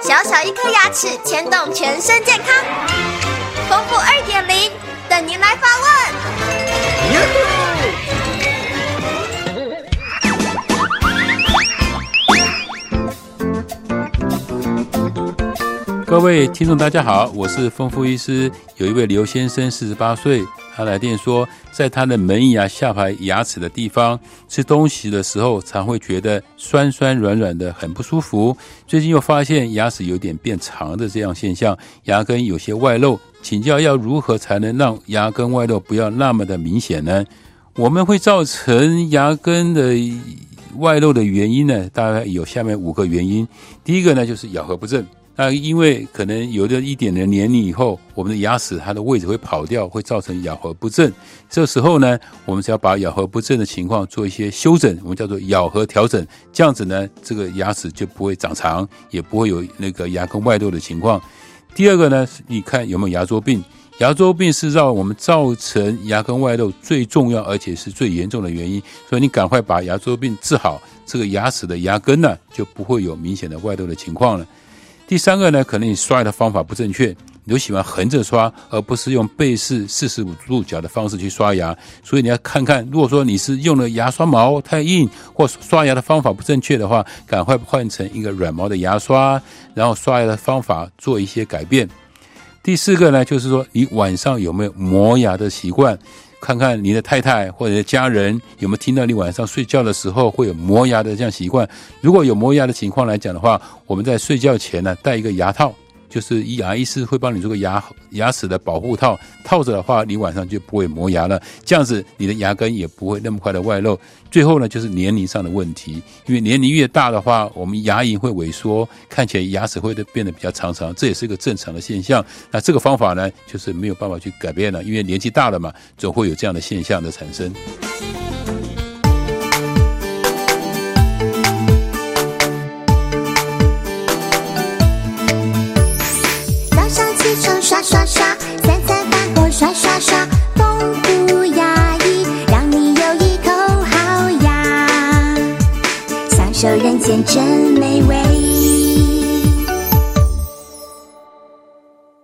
小小一颗牙齿牵动全身健康，丰富二点零等您来发问。各位听众，大家好，我是丰富医师。有一位刘先生，四十八岁。他来电说，在他的门牙下排牙齿的地方吃东西的时候，常会觉得酸酸软软的，很不舒服。最近又发现牙齿有点变长的这样现象，牙根有些外露。请教要如何才能让牙根外露不要那么的明显呢？我们会造成牙根的外露的原因呢，大概有下面五个原因。第一个呢，就是咬合不正。那因为可能有的一点的年龄以后，我们的牙齿它的位置会跑掉，会造成咬合不正。这时候呢，我们只要把咬合不正的情况做一些修整，我们叫做咬合调整，这样子呢，这个牙齿就不会长长，也不会有那个牙根外露的情况。第二个呢，你看有没有牙周病？牙周病是让我们造成牙根外露最重要而且是最严重的原因，所以你赶快把牙周病治好，这个牙齿的牙根呢就不会有明显的外露的情况了。第三个呢，可能你刷牙的方法不正确，你都喜欢横着刷，而不是用背式四十五度角的方式去刷牙。所以你要看看，如果说你是用的牙刷毛太硬，或刷牙的方法不正确的话，赶快换成一个软毛的牙刷，然后刷牙的方法做一些改变。第四个呢，就是说你晚上有没有磨牙的习惯？看看你的太太或者家人有没有听到你晚上睡觉的时候会有磨牙的这样习惯。如果有磨牙的情况来讲的话，我们在睡觉前呢戴一个牙套。就是牙医师会帮你做个牙牙齿的保护套，套着的话，你晚上就不会磨牙了。这样子，你的牙根也不会那么快的外露。最后呢，就是年龄上的问题，因为年龄越大的话，我们牙龈会萎缩，看起来牙齿会变得比较长长，这也是一个正常的现象。那这个方法呢，就是没有办法去改变了，因为年纪大了嘛，总会有这样的现象的产生。刷刷刷，丰富牙医，让你有一口好牙，享受人间真美味。